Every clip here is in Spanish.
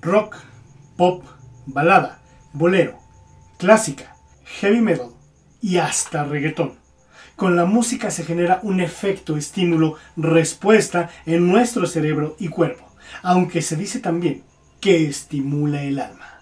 rock, pop, balada, bolero, clásica, heavy metal y hasta reggaetón. Con la música se genera un efecto estímulo-respuesta en nuestro cerebro y cuerpo, aunque se dice también que estimula el alma.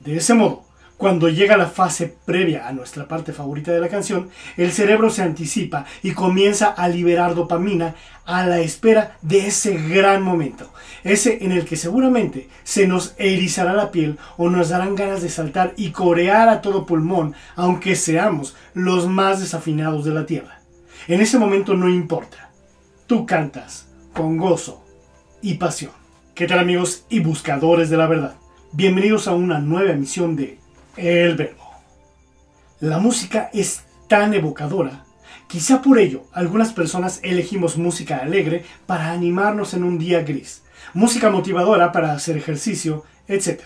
De ese modo, cuando llega la fase previa a nuestra parte favorita de la canción, el cerebro se anticipa y comienza a liberar dopamina a la espera de ese gran momento, ese en el que seguramente se nos erizará la piel o nos darán ganas de saltar y corear a todo pulmón, aunque seamos los más desafinados de la tierra. En ese momento no importa, tú cantas con gozo y pasión. ¿Qué tal amigos y buscadores de la verdad? Bienvenidos a una nueva emisión de el verbo. La música es tan evocadora. Quizá por ello algunas personas elegimos música alegre para animarnos en un día gris, música motivadora para hacer ejercicio, etc.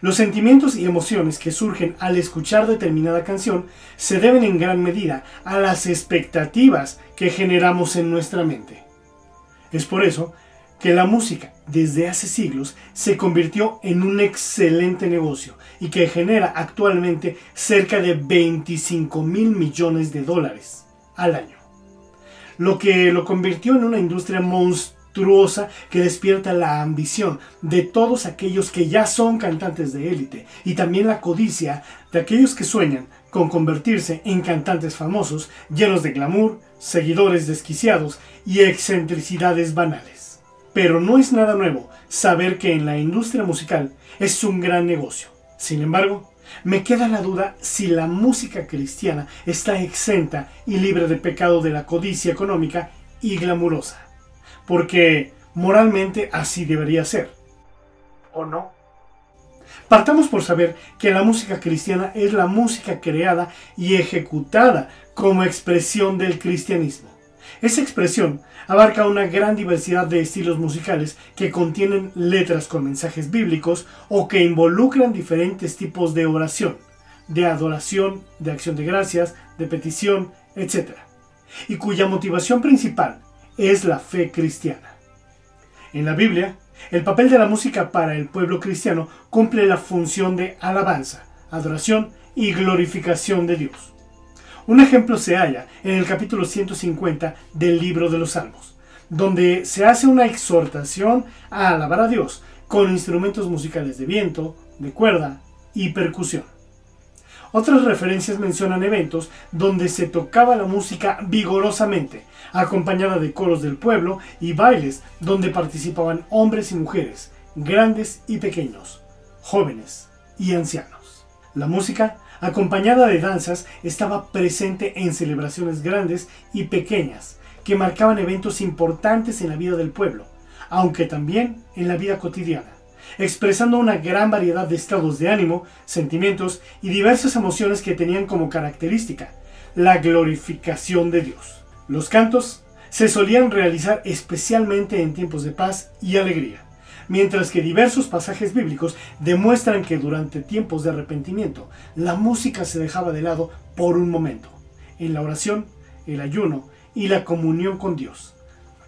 Los sentimientos y emociones que surgen al escuchar determinada canción se deben en gran medida a las expectativas que generamos en nuestra mente. Es por eso que la música desde hace siglos se convirtió en un excelente negocio y que genera actualmente cerca de 25 mil millones de dólares al año. Lo que lo convirtió en una industria monstruosa que despierta la ambición de todos aquellos que ya son cantantes de élite y también la codicia de aquellos que sueñan con convertirse en cantantes famosos llenos de glamour, seguidores desquiciados y excentricidades banales. Pero no es nada nuevo saber que en la industria musical es un gran negocio. Sin embargo, me queda la duda si la música cristiana está exenta y libre de pecado de la codicia económica y glamurosa. Porque moralmente así debería ser. ¿O no? Partamos por saber que la música cristiana es la música creada y ejecutada como expresión del cristianismo. Esa expresión abarca una gran diversidad de estilos musicales que contienen letras con mensajes bíblicos o que involucran diferentes tipos de oración, de adoración, de acción de gracias, de petición, etc. Y cuya motivación principal es la fe cristiana. En la Biblia, el papel de la música para el pueblo cristiano cumple la función de alabanza, adoración y glorificación de Dios. Un ejemplo se halla en el capítulo 150 del libro de los Salmos, donde se hace una exhortación a alabar a Dios con instrumentos musicales de viento, de cuerda y percusión. Otras referencias mencionan eventos donde se tocaba la música vigorosamente, acompañada de coros del pueblo y bailes donde participaban hombres y mujeres, grandes y pequeños, jóvenes y ancianos. La música acompañada de danzas, estaba presente en celebraciones grandes y pequeñas, que marcaban eventos importantes en la vida del pueblo, aunque también en la vida cotidiana, expresando una gran variedad de estados de ánimo, sentimientos y diversas emociones que tenían como característica la glorificación de Dios. Los cantos se solían realizar especialmente en tiempos de paz y alegría mientras que diversos pasajes bíblicos demuestran que durante tiempos de arrepentimiento la música se dejaba de lado por un momento, en la oración, el ayuno y la comunión con Dios,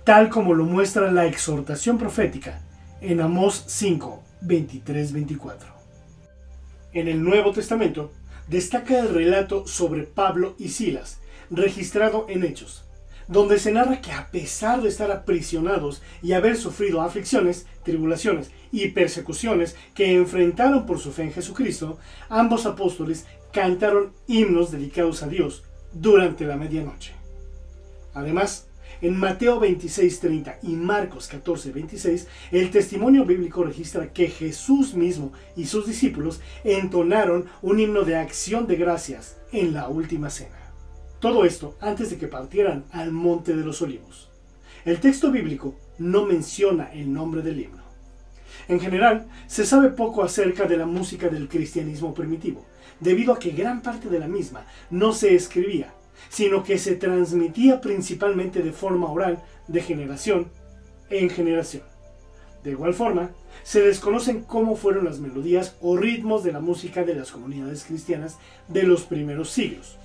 tal como lo muestra la exhortación profética en Amós 5, 23-24. En el Nuevo Testamento destaca el relato sobre Pablo y Silas, registrado en Hechos, donde se narra que a pesar de estar aprisionados y haber sufrido aflicciones, tribulaciones y persecuciones que enfrentaron por su fe en Jesucristo, ambos apóstoles cantaron himnos dedicados a Dios durante la medianoche. Además, en Mateo 26:30 y Marcos 14:26, el testimonio bíblico registra que Jesús mismo y sus discípulos entonaron un himno de acción de gracias en la última cena. Todo esto antes de que partieran al monte de los olivos. El texto bíblico no menciona el nombre del himno. En general, se sabe poco acerca de la música del cristianismo primitivo, debido a que gran parte de la misma no se escribía, sino que se transmitía principalmente de forma oral de generación en generación. De igual forma, se desconocen cómo fueron las melodías o ritmos de la música de las comunidades cristianas de los primeros siglos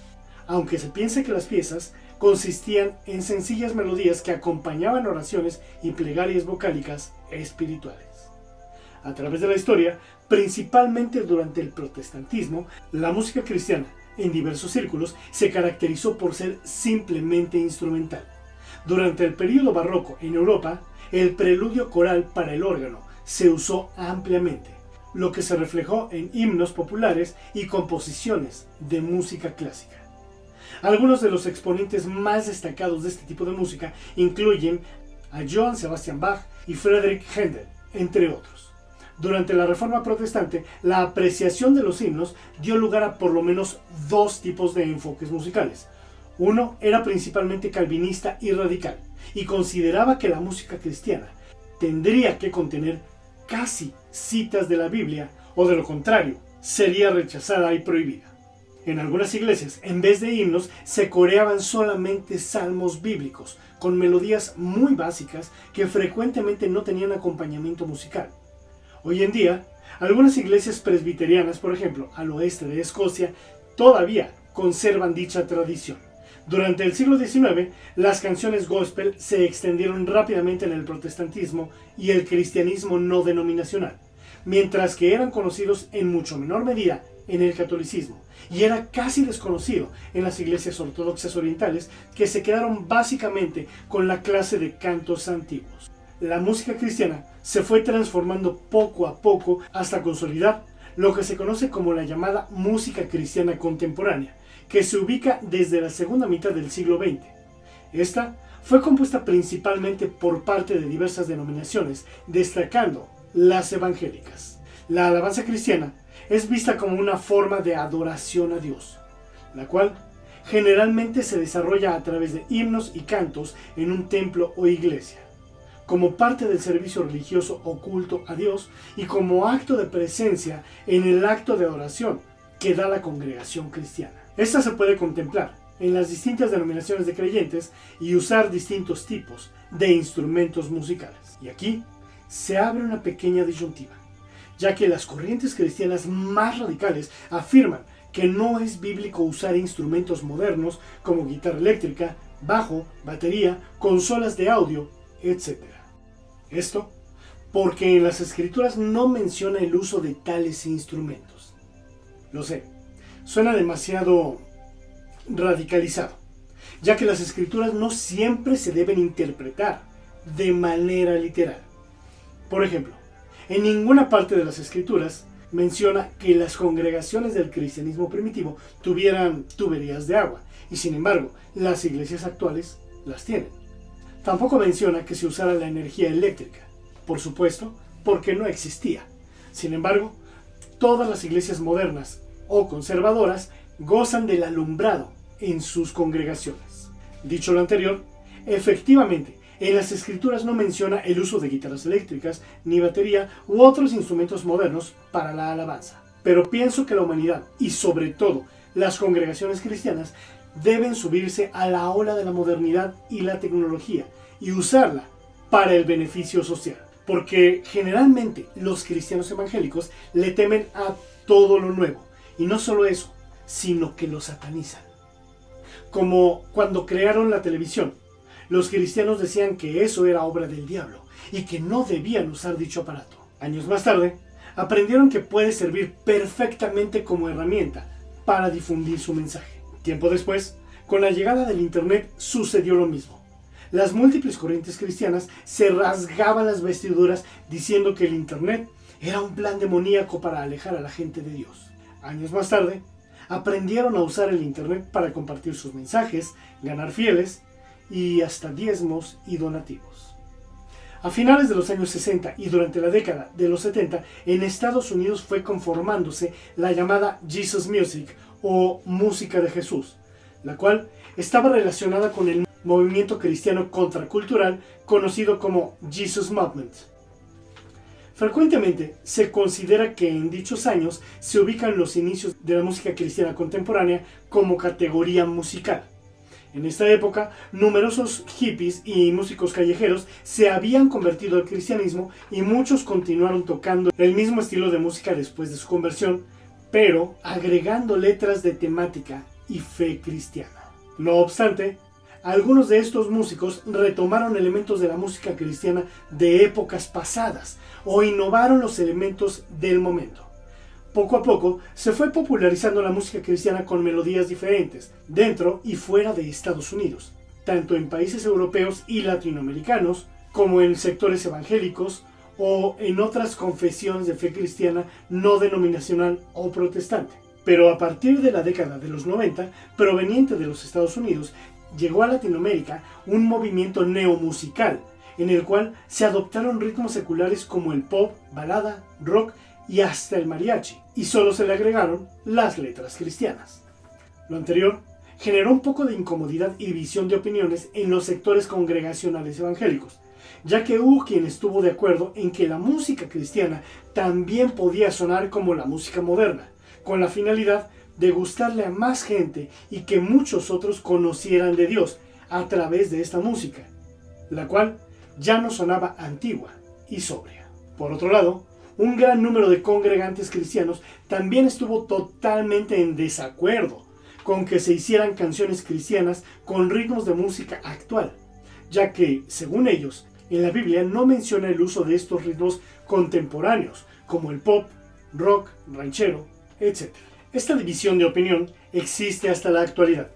aunque se piense que las piezas consistían en sencillas melodías que acompañaban oraciones y plegarias vocálicas espirituales. A través de la historia, principalmente durante el protestantismo, la música cristiana en diversos círculos se caracterizó por ser simplemente instrumental. Durante el período barroco en Europa, el preludio coral para el órgano se usó ampliamente, lo que se reflejó en himnos populares y composiciones de música clásica. Algunos de los exponentes más destacados de este tipo de música incluyen a Johann Sebastian Bach y Friedrich Händel, entre otros. Durante la Reforma Protestante, la apreciación de los himnos dio lugar a por lo menos dos tipos de enfoques musicales. Uno era principalmente calvinista y radical, y consideraba que la música cristiana tendría que contener casi citas de la Biblia, o de lo contrario, sería rechazada y prohibida. En algunas iglesias, en vez de himnos, se coreaban solamente salmos bíblicos, con melodías muy básicas que frecuentemente no tenían acompañamiento musical. Hoy en día, algunas iglesias presbiterianas, por ejemplo, al oeste de Escocia, todavía conservan dicha tradición. Durante el siglo XIX, las canciones gospel se extendieron rápidamente en el protestantismo y el cristianismo no denominacional, mientras que eran conocidos en mucho menor medida en el catolicismo y era casi desconocido en las iglesias ortodoxas orientales que se quedaron básicamente con la clase de cantos antiguos. La música cristiana se fue transformando poco a poco hasta consolidar lo que se conoce como la llamada música cristiana contemporánea, que se ubica desde la segunda mitad del siglo XX. Esta fue compuesta principalmente por parte de diversas denominaciones, destacando las evangélicas. La alabanza cristiana es vista como una forma de adoración a Dios, la cual generalmente se desarrolla a través de himnos y cantos en un templo o iglesia, como parte del servicio religioso oculto a Dios y como acto de presencia en el acto de adoración que da la congregación cristiana. Esta se puede contemplar en las distintas denominaciones de creyentes y usar distintos tipos de instrumentos musicales. Y aquí se abre una pequeña disyuntiva ya que las corrientes cristianas más radicales afirman que no es bíblico usar instrumentos modernos como guitarra eléctrica, bajo, batería, consolas de audio, etc. Esto porque en las escrituras no menciona el uso de tales instrumentos. Lo sé, suena demasiado radicalizado, ya que las escrituras no siempre se deben interpretar de manera literal. Por ejemplo, en ninguna parte de las escrituras menciona que las congregaciones del cristianismo primitivo tuvieran tuberías de agua, y sin embargo, las iglesias actuales las tienen. Tampoco menciona que se usara la energía eléctrica, por supuesto, porque no existía. Sin embargo, todas las iglesias modernas o conservadoras gozan del alumbrado en sus congregaciones. Dicho lo anterior, efectivamente, en las escrituras no menciona el uso de guitarras eléctricas, ni batería u otros instrumentos modernos para la alabanza. Pero pienso que la humanidad, y sobre todo las congregaciones cristianas, deben subirse a la ola de la modernidad y la tecnología y usarla para el beneficio social. Porque generalmente los cristianos evangélicos le temen a todo lo nuevo. Y no solo eso, sino que lo satanizan. Como cuando crearon la televisión los cristianos decían que eso era obra del diablo y que no debían usar dicho aparato. Años más tarde, aprendieron que puede servir perfectamente como herramienta para difundir su mensaje. Tiempo después, con la llegada del Internet sucedió lo mismo. Las múltiples corrientes cristianas se rasgaban las vestiduras diciendo que el Internet era un plan demoníaco para alejar a la gente de Dios. Años más tarde, aprendieron a usar el Internet para compartir sus mensajes, ganar fieles y hasta diezmos y donativos. A finales de los años 60 y durante la década de los 70, en Estados Unidos fue conformándose la llamada Jesus Music o música de Jesús, la cual estaba relacionada con el movimiento cristiano contracultural conocido como Jesus Movement. Frecuentemente se considera que en dichos años se ubican los inicios de la música cristiana contemporánea como categoría musical. En esta época, numerosos hippies y músicos callejeros se habían convertido al cristianismo y muchos continuaron tocando el mismo estilo de música después de su conversión, pero agregando letras de temática y fe cristiana. No obstante, algunos de estos músicos retomaron elementos de la música cristiana de épocas pasadas o innovaron los elementos del momento. Poco a poco se fue popularizando la música cristiana con melodías diferentes, dentro y fuera de Estados Unidos, tanto en países europeos y latinoamericanos, como en sectores evangélicos o en otras confesiones de fe cristiana no denominacional o protestante. Pero a partir de la década de los 90, proveniente de los Estados Unidos, llegó a Latinoamérica un movimiento neomusical, en el cual se adoptaron ritmos seculares como el pop, balada, rock y hasta el mariachi, y solo se le agregaron las letras cristianas. Lo anterior generó un poco de incomodidad y división de opiniones en los sectores congregacionales evangélicos, ya que hubo quien estuvo de acuerdo en que la música cristiana también podía sonar como la música moderna, con la finalidad de gustarle a más gente y que muchos otros conocieran de Dios a través de esta música, la cual ya no sonaba antigua y sobria. Por otro lado, un gran número de congregantes cristianos también estuvo totalmente en desacuerdo con que se hicieran canciones cristianas con ritmos de música actual, ya que, según ellos, en la Biblia no menciona el uso de estos ritmos contemporáneos, como el pop, rock, ranchero, etc. Esta división de opinión existe hasta la actualidad,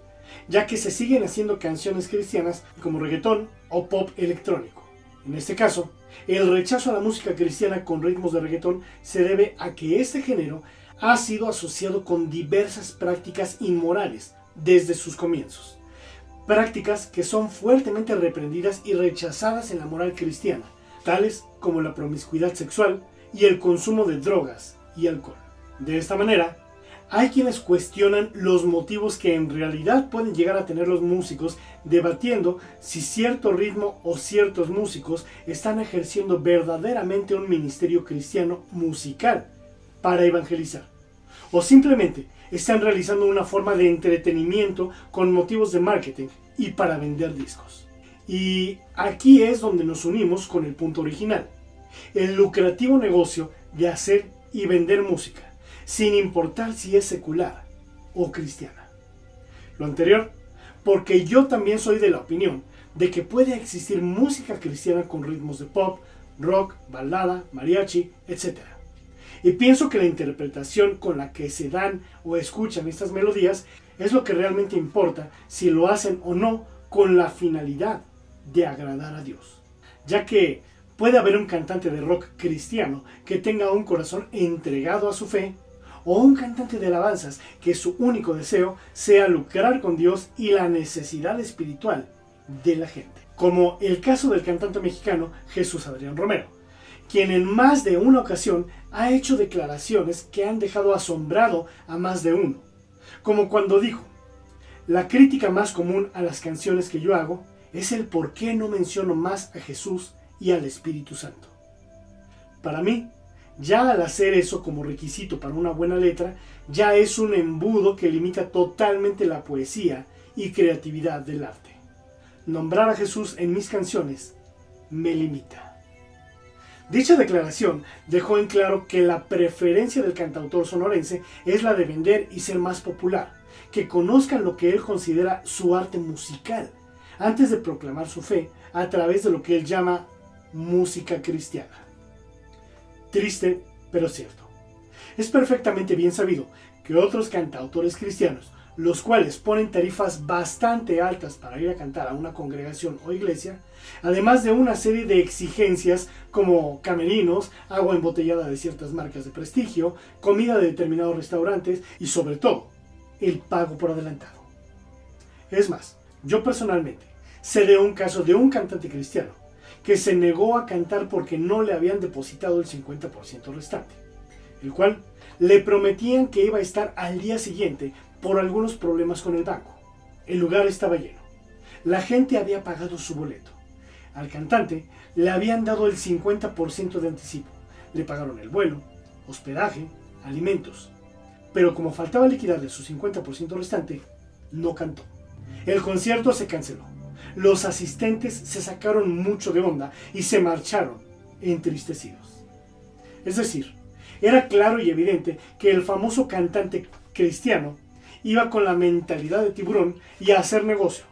ya que se siguen haciendo canciones cristianas como reggaetón o pop electrónico. En este caso, el rechazo a la música cristiana con ritmos de reggaetón se debe a que este género ha sido asociado con diversas prácticas inmorales desde sus comienzos. Prácticas que son fuertemente reprendidas y rechazadas en la moral cristiana, tales como la promiscuidad sexual y el consumo de drogas y alcohol. De esta manera, hay quienes cuestionan los motivos que en realidad pueden llegar a tener los músicos debatiendo si cierto ritmo o ciertos músicos están ejerciendo verdaderamente un ministerio cristiano musical para evangelizar. O simplemente están realizando una forma de entretenimiento con motivos de marketing y para vender discos. Y aquí es donde nos unimos con el punto original, el lucrativo negocio de hacer y vender música sin importar si es secular o cristiana. Lo anterior, porque yo también soy de la opinión de que puede existir música cristiana con ritmos de pop, rock, balada, mariachi, etc. Y pienso que la interpretación con la que se dan o escuchan estas melodías es lo que realmente importa si lo hacen o no con la finalidad de agradar a Dios. Ya que puede haber un cantante de rock cristiano que tenga un corazón entregado a su fe o un cantante de alabanzas que su único deseo sea lucrar con Dios y la necesidad espiritual de la gente. Como el caso del cantante mexicano Jesús Adrián Romero, quien en más de una ocasión ha hecho declaraciones que han dejado asombrado a más de uno, como cuando dijo, la crítica más común a las canciones que yo hago es el por qué no menciono más a Jesús y al Espíritu Santo. Para mí, ya al hacer eso como requisito para una buena letra, ya es un embudo que limita totalmente la poesía y creatividad del arte. Nombrar a Jesús en mis canciones me limita. Dicha declaración dejó en claro que la preferencia del cantautor sonorense es la de vender y ser más popular, que conozcan lo que él considera su arte musical, antes de proclamar su fe a través de lo que él llama música cristiana. Triste, pero cierto. Es perfectamente bien sabido que otros cantautores cristianos, los cuales ponen tarifas bastante altas para ir a cantar a una congregación o iglesia, además de una serie de exigencias como camerinos, agua embotellada de ciertas marcas de prestigio, comida de determinados restaurantes y sobre todo, el pago por adelantado. Es más, yo personalmente sé de un caso de un cantante cristiano que se negó a cantar porque no le habían depositado el 50% restante, el cual le prometían que iba a estar al día siguiente por algunos problemas con el banco. El lugar estaba lleno. La gente había pagado su boleto. Al cantante le habían dado el 50% de anticipo. Le pagaron el vuelo, hospedaje, alimentos. Pero como faltaba liquidarle su 50% restante, no cantó. El concierto se canceló los asistentes se sacaron mucho de onda y se marcharon entristecidos. Es decir, era claro y evidente que el famoso cantante cristiano iba con la mentalidad de tiburón y a hacer negocio,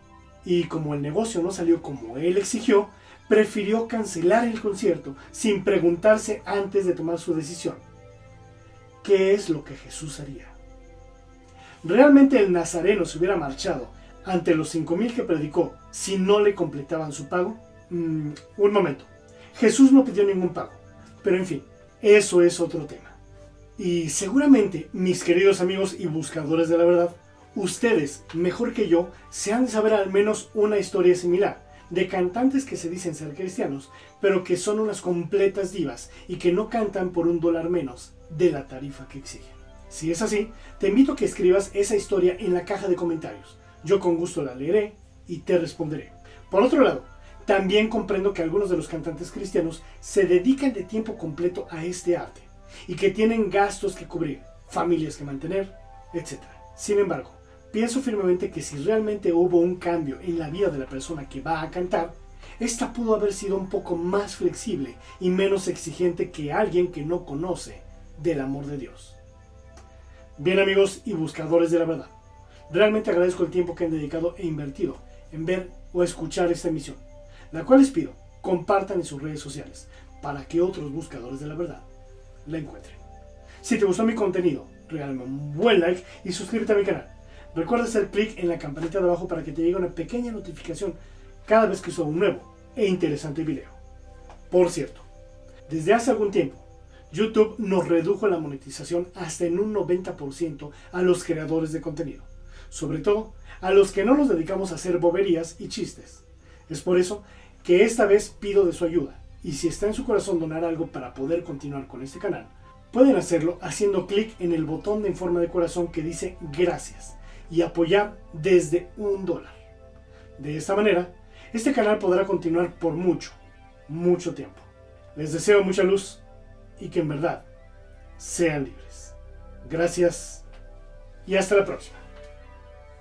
y como el negocio no salió como él exigió, prefirió cancelar el concierto sin preguntarse antes de tomar su decisión. ¿Qué es lo que Jesús haría? ¿Realmente el Nazareno se hubiera marchado ante los 5.000 que predicó si no le completaban su pago? Mm, un momento. Jesús no pidió ningún pago. Pero en fin, eso es otro tema. Y seguramente, mis queridos amigos y buscadores de la verdad, ustedes, mejor que yo, se han de saber al menos una historia similar de cantantes que se dicen ser cristianos, pero que son unas completas divas y que no cantan por un dólar menos de la tarifa que exigen. Si es así, te invito a que escribas esa historia en la caja de comentarios. Yo con gusto la leeré y te responderé. Por otro lado, también comprendo que algunos de los cantantes cristianos se dedican de tiempo completo a este arte y que tienen gastos que cubrir, familias que mantener, etc. Sin embargo, pienso firmemente que si realmente hubo un cambio en la vida de la persona que va a cantar, esta pudo haber sido un poco más flexible y menos exigente que alguien que no conoce del amor de Dios. Bien amigos y buscadores de la verdad, realmente agradezco el tiempo que han dedicado e invertido en ver o escuchar esta emisión, la cual les pido compartan en sus redes sociales para que otros buscadores de la verdad la encuentren. Si te gustó mi contenido, regálame un buen like y suscríbete a mi canal. Recuerda hacer clic en la campanita de abajo para que te llegue una pequeña notificación cada vez que suba un nuevo e interesante video. Por cierto, desde hace algún tiempo, YouTube nos redujo la monetización hasta en un 90% a los creadores de contenido, sobre todo a los que no nos dedicamos a hacer boberías y chistes. Es por eso que esta vez pido de su ayuda y si está en su corazón donar algo para poder continuar con este canal, pueden hacerlo haciendo clic en el botón de en forma de corazón que dice gracias y apoyar desde un dólar. De esta manera, este canal podrá continuar por mucho, mucho tiempo. Les deseo mucha luz y que en verdad sean libres. Gracias y hasta la próxima.